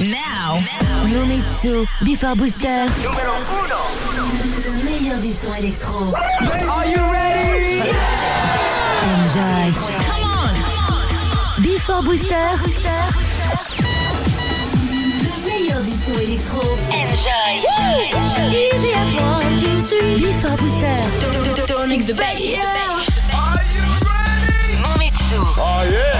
Now. Momitsu, Before Booster. Numéro 1. Le meilleur du son électro. Are you ready? Enjoy. Come on. Before Booster. Le meilleur du son électro. Enjoy. Easy as one, two, three. Before Booster. Don't, don't, don't, the bass. Are you ready? Momitsu. Oh yeah.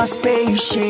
mas peixe.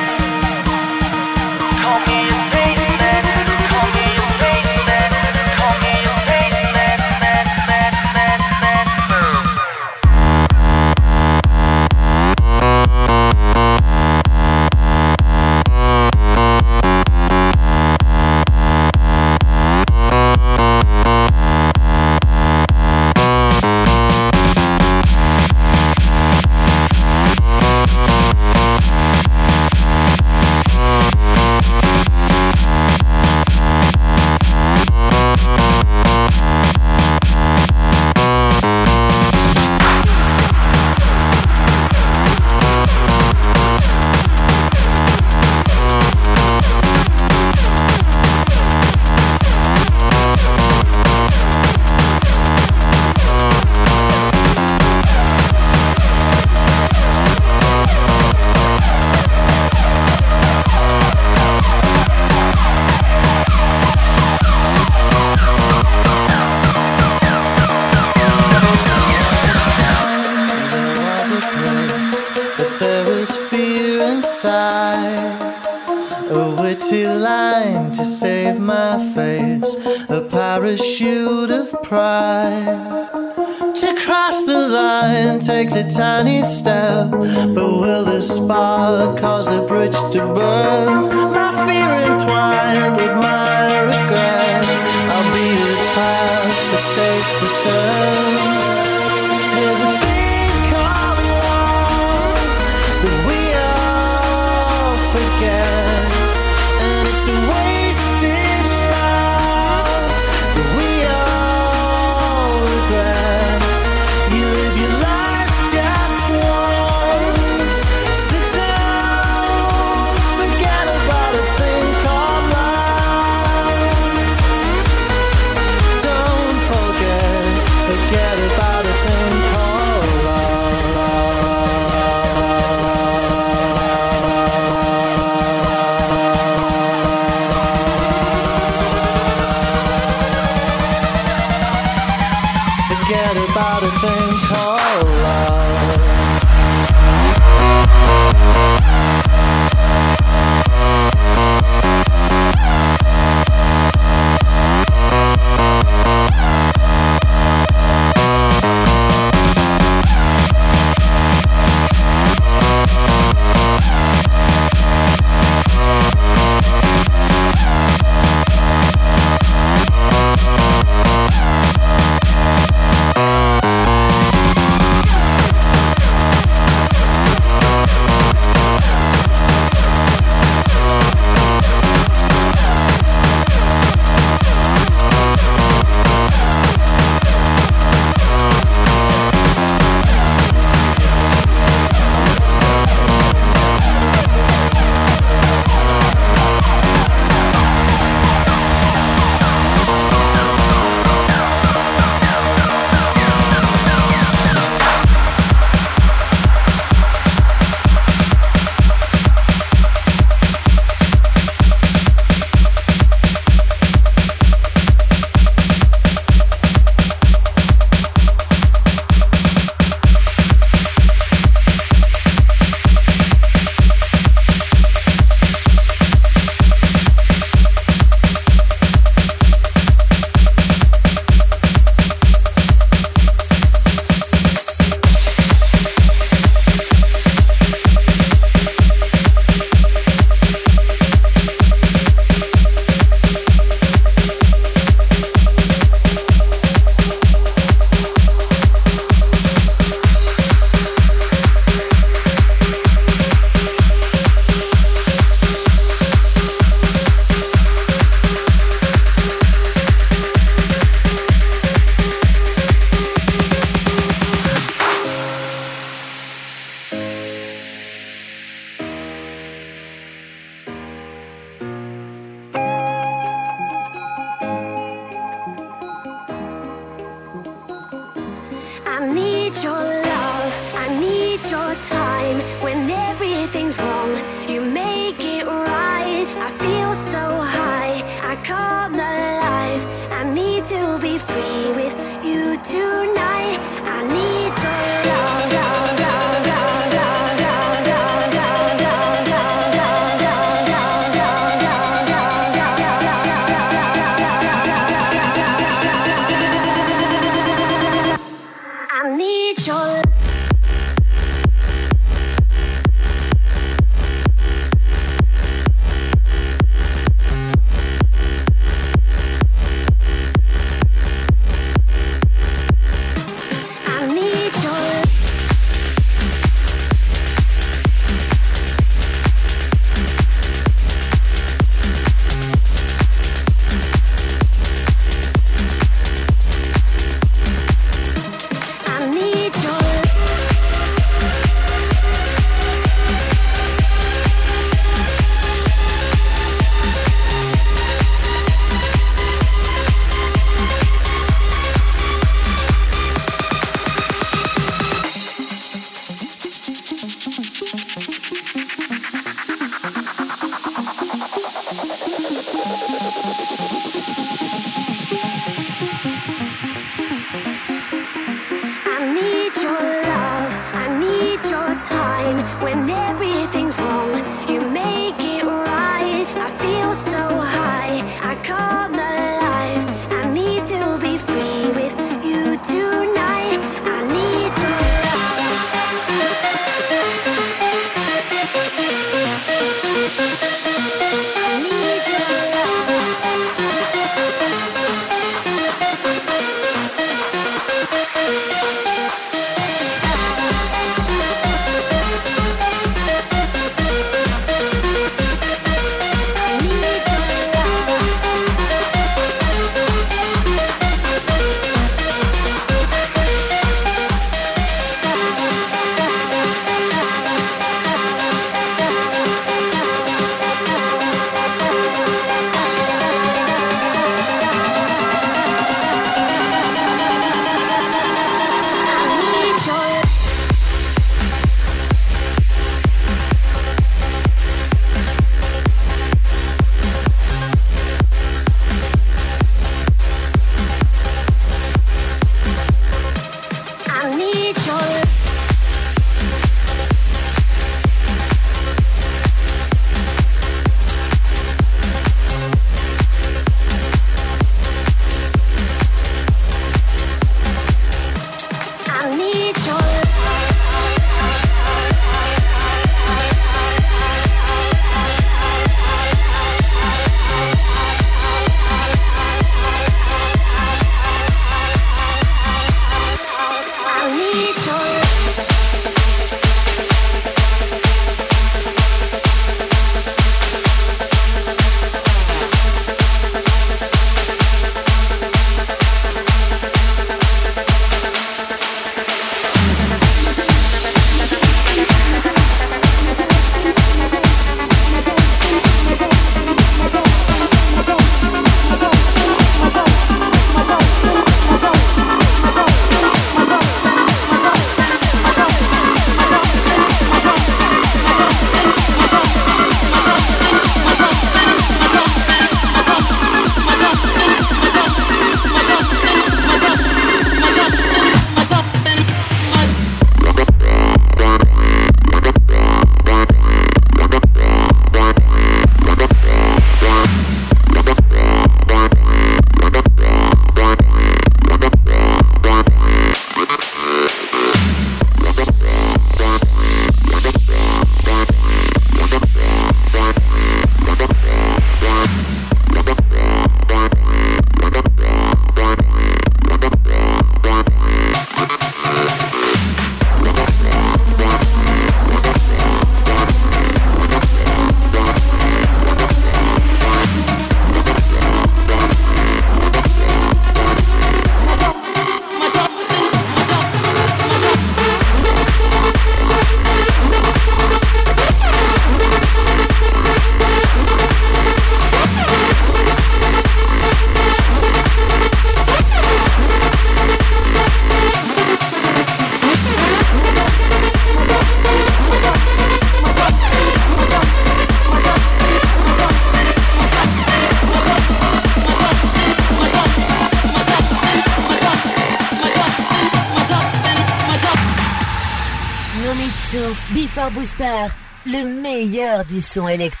Son électro.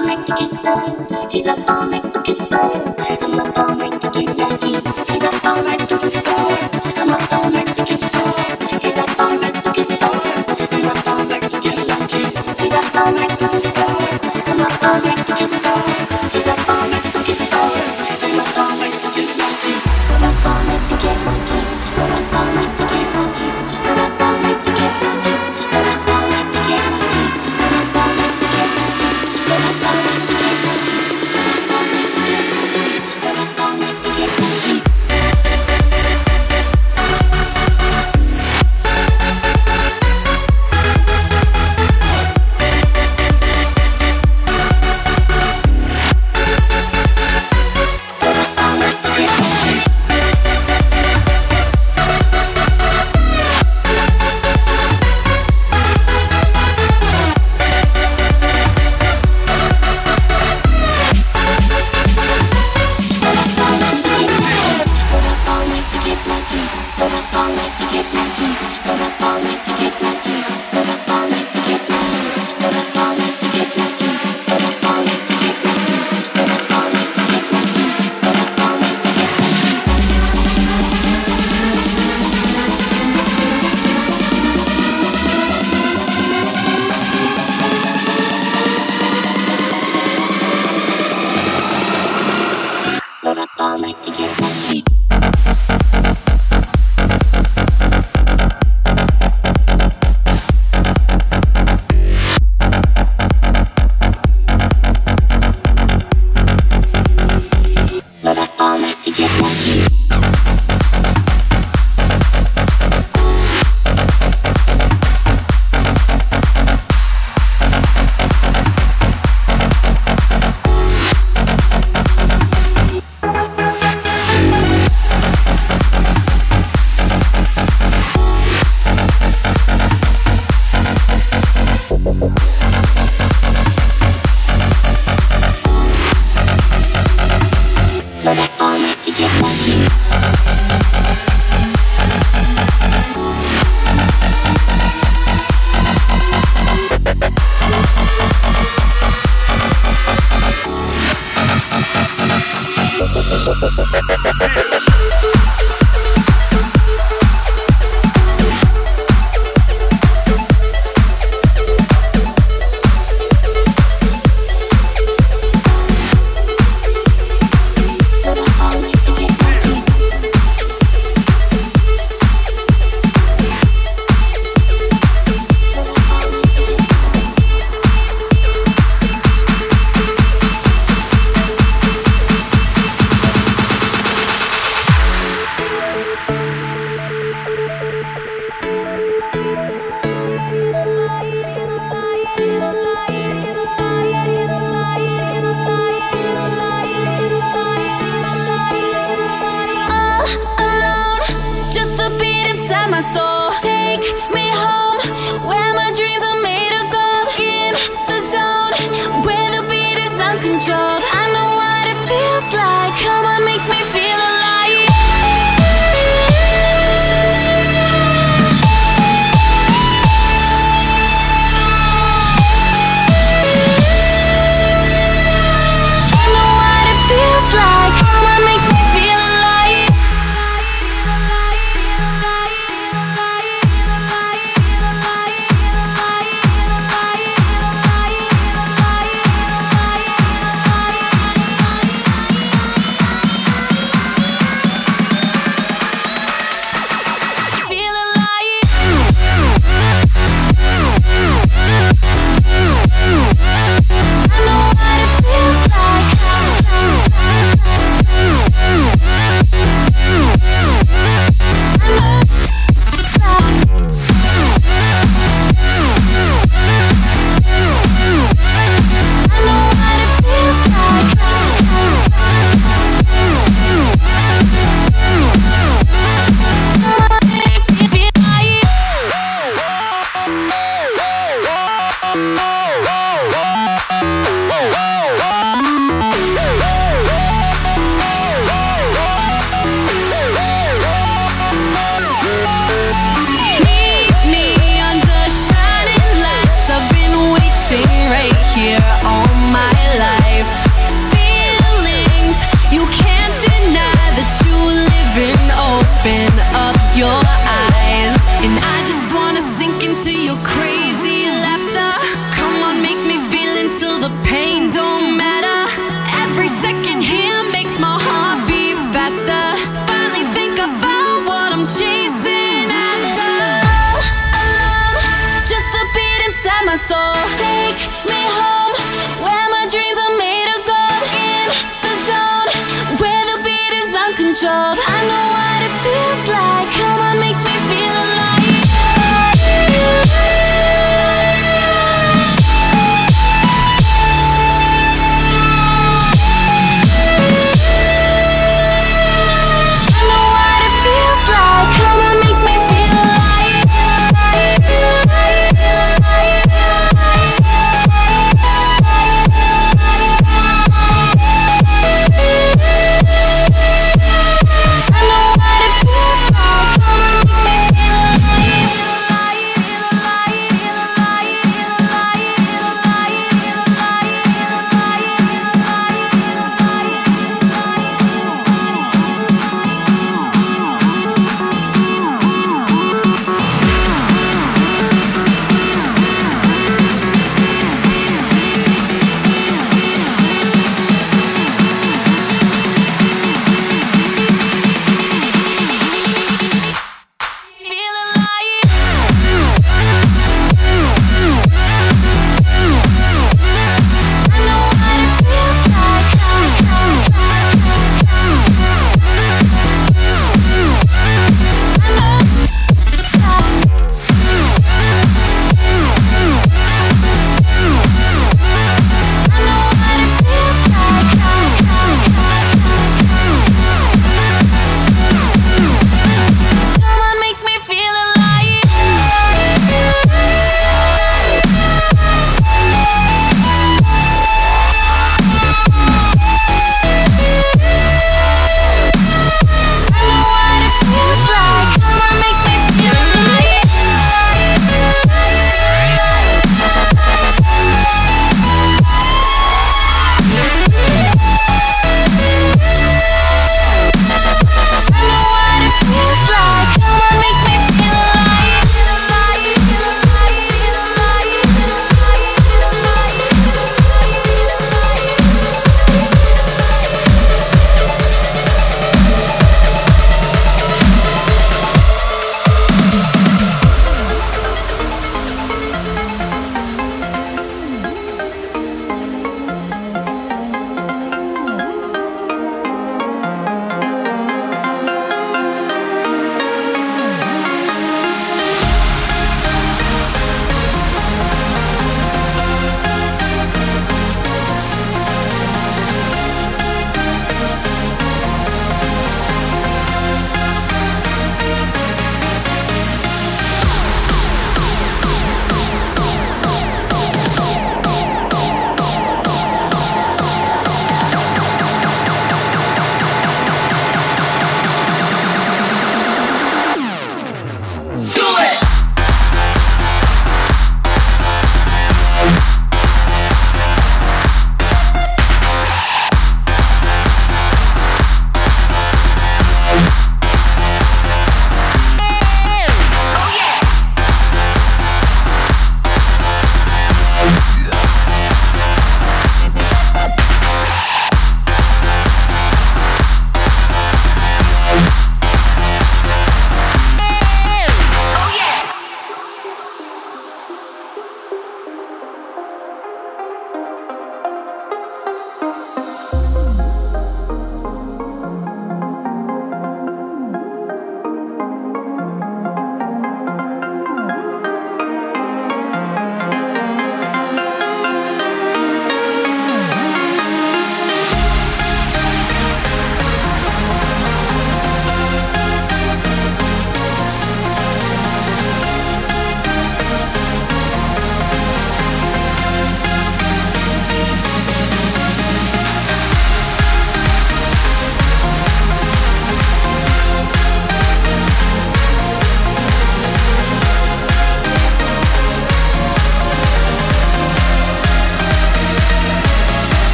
Night to get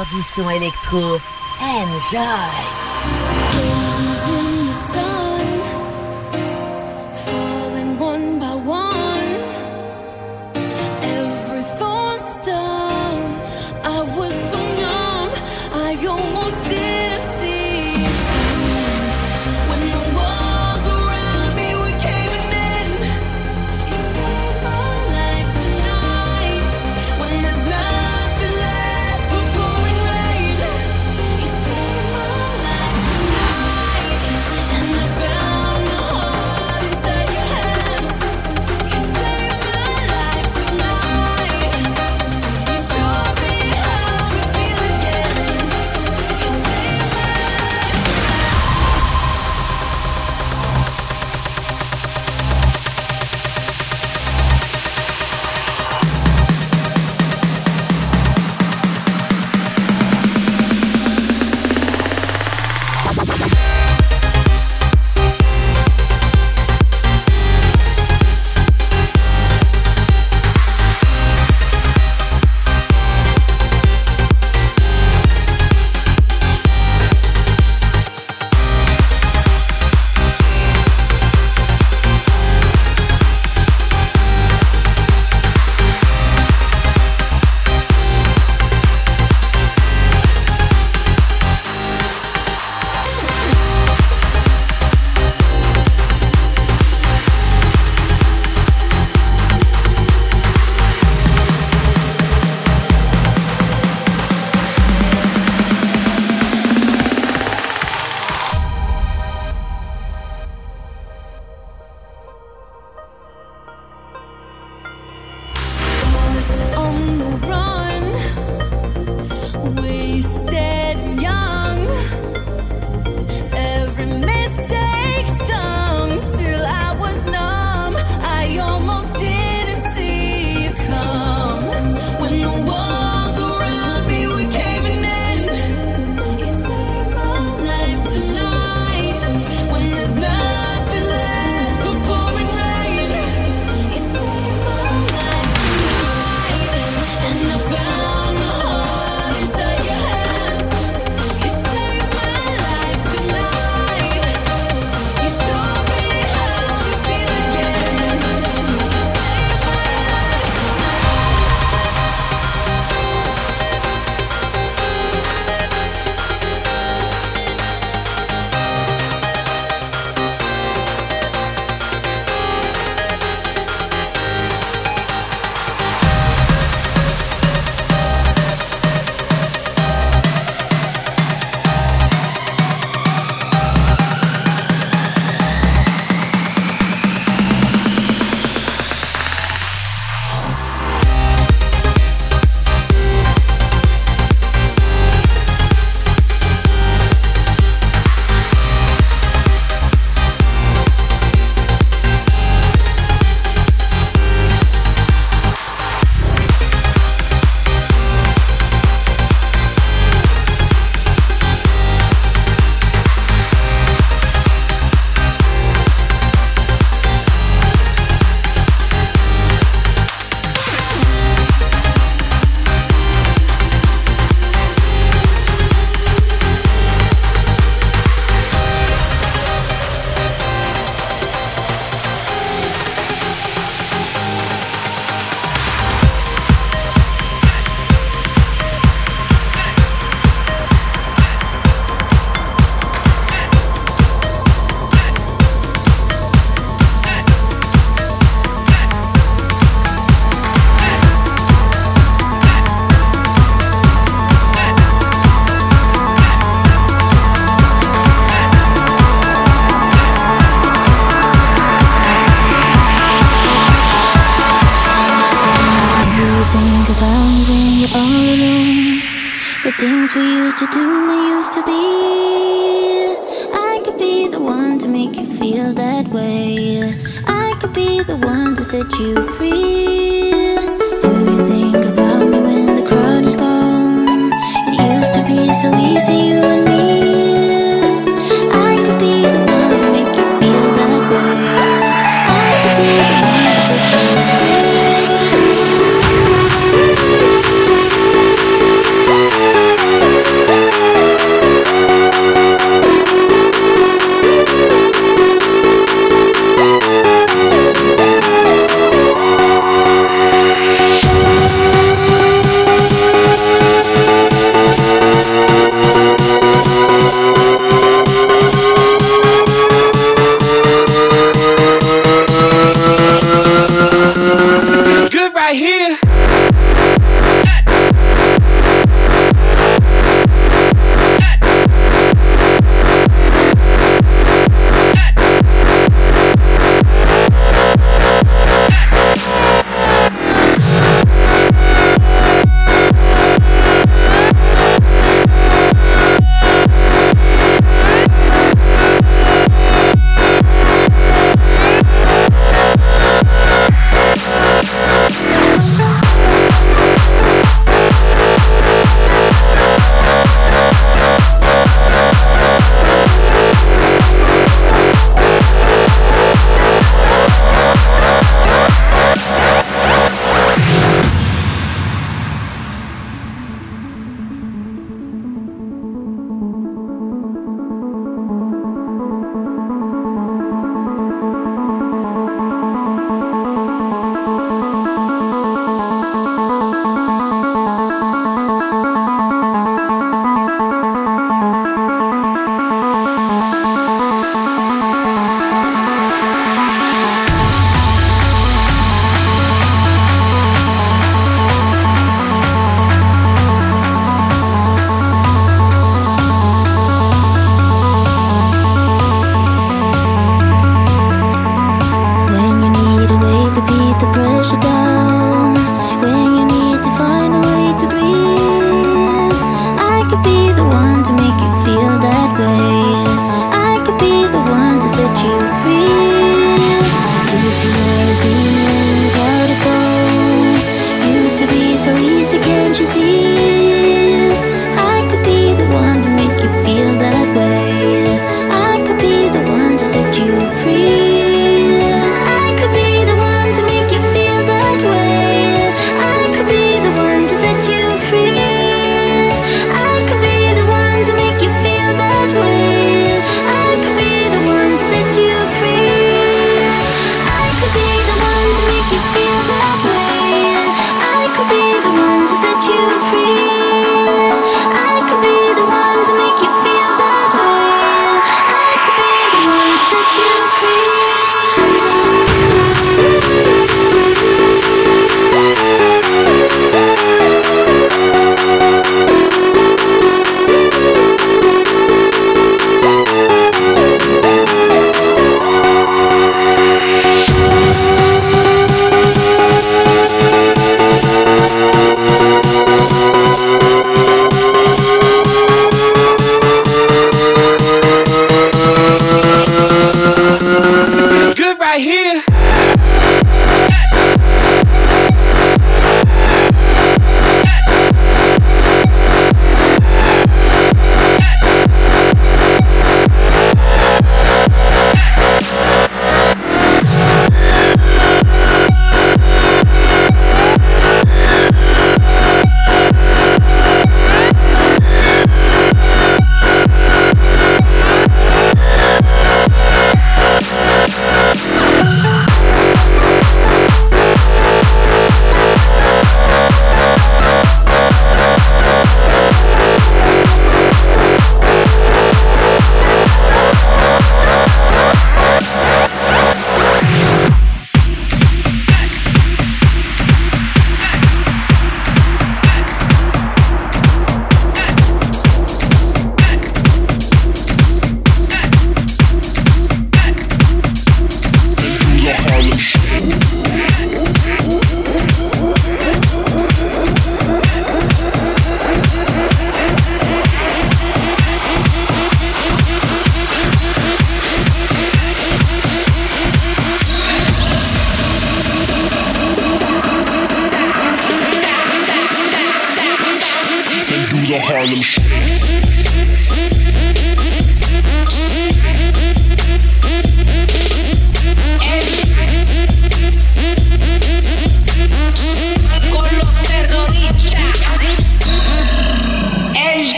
du son électro. Enjoy!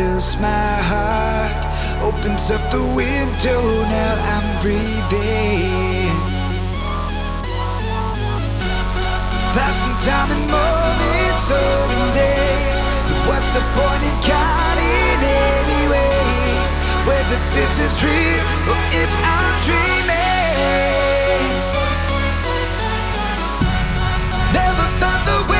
enters my heart, opens up the window. Now I'm breathing. Passing time in moments or in days, but what's the point in counting anyway? Whether this is real or if I'm dreaming. Never found the way.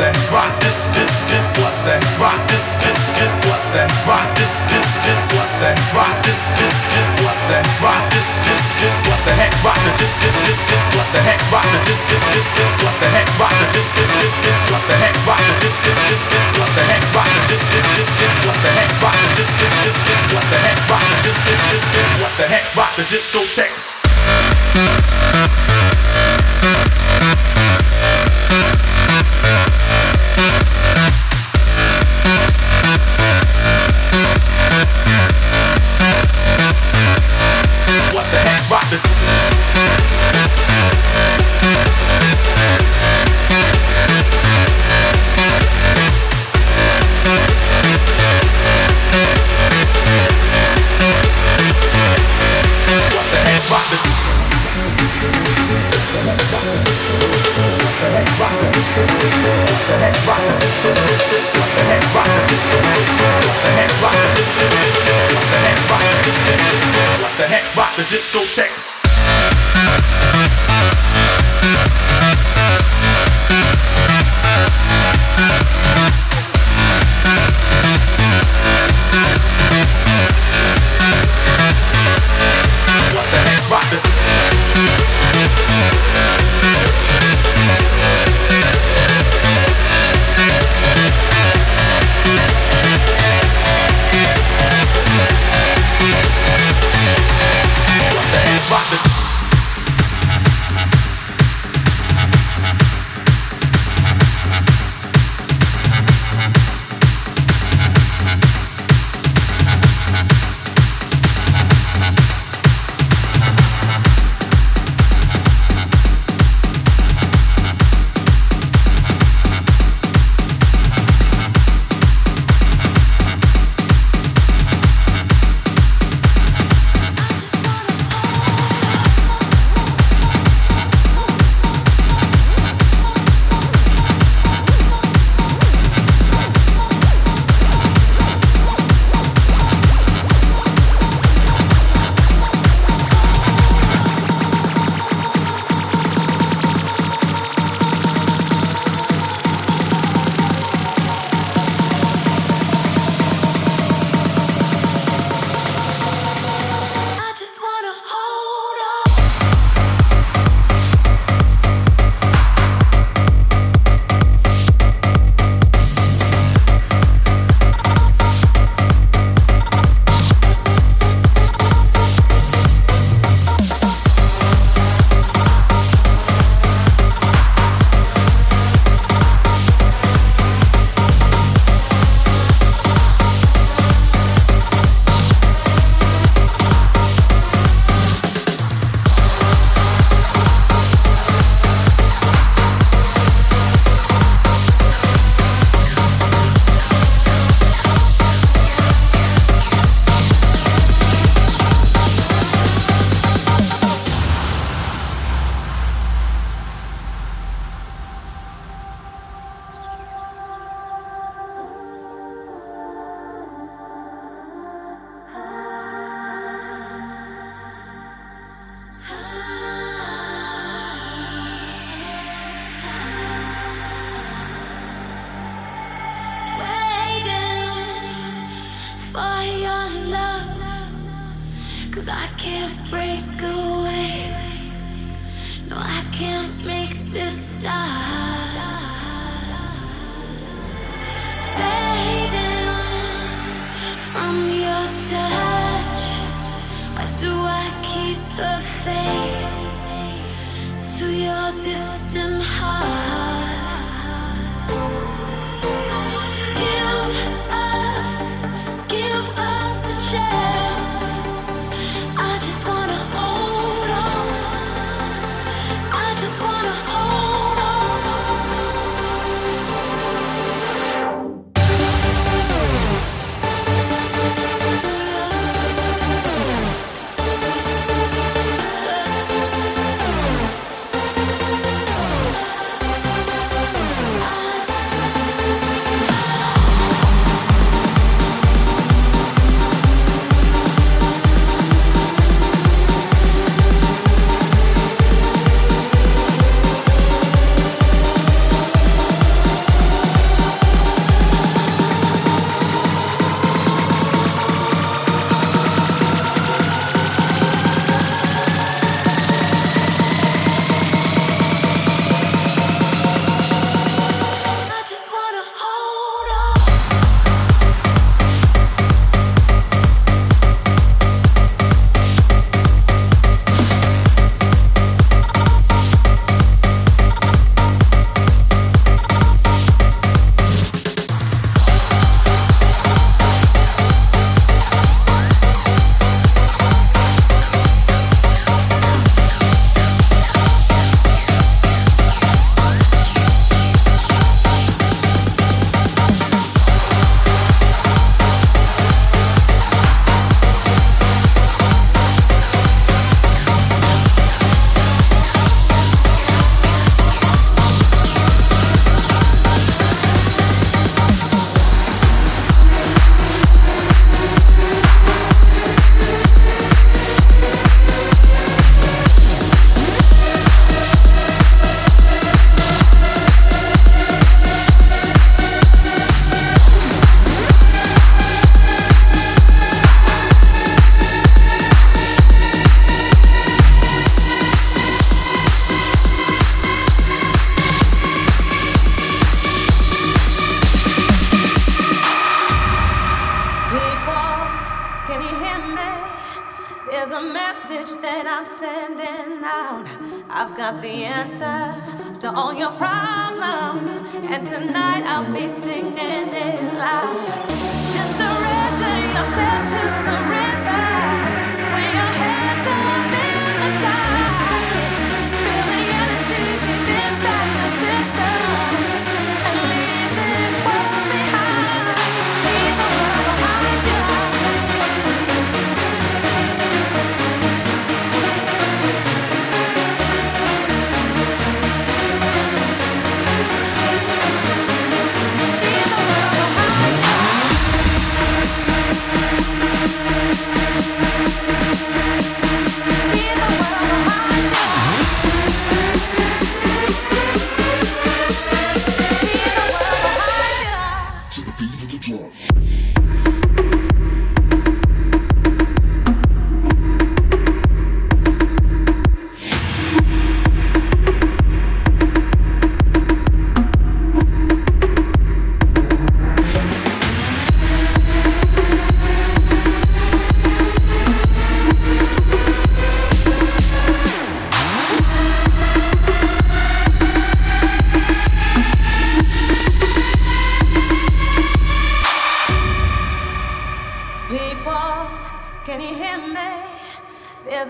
that rock this kiss kiss what that rock this kiss kiss what that rock this kiss kiss what that rock this kiss kiss what that rock this kiss kiss what the heck rock the just kiss kiss kiss what the heck rock the just kiss kiss kiss what the heck rock the just kiss kiss kiss what the heck rock the just kiss kiss kiss what the heck rock the just kiss kiss kiss what the heck rock the just kiss kiss kiss what the heck rock the just kiss kiss kiss what the heck rock the discotheques What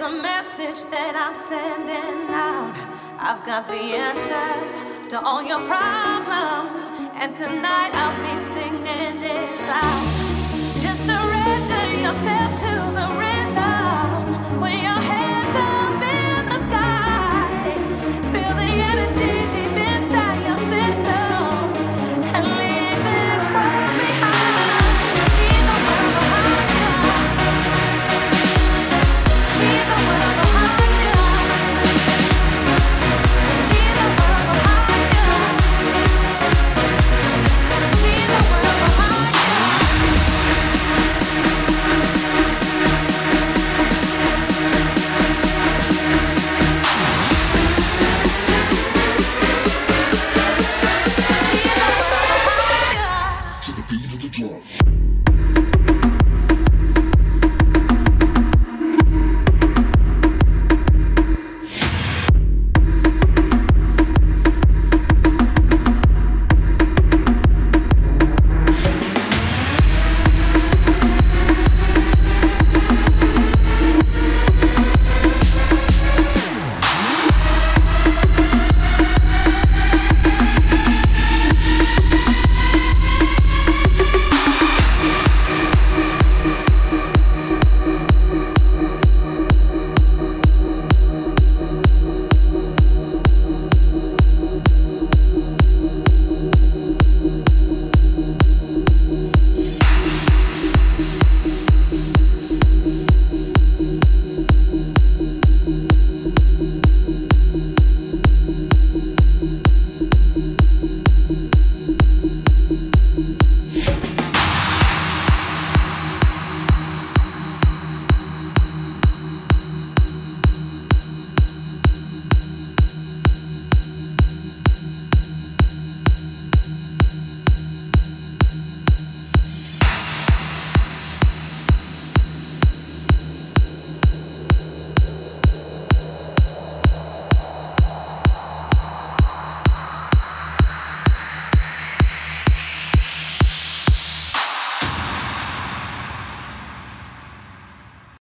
A message that I'm sending out. I've got the answer to all your problems, and tonight I'll be singing it loud. Just. So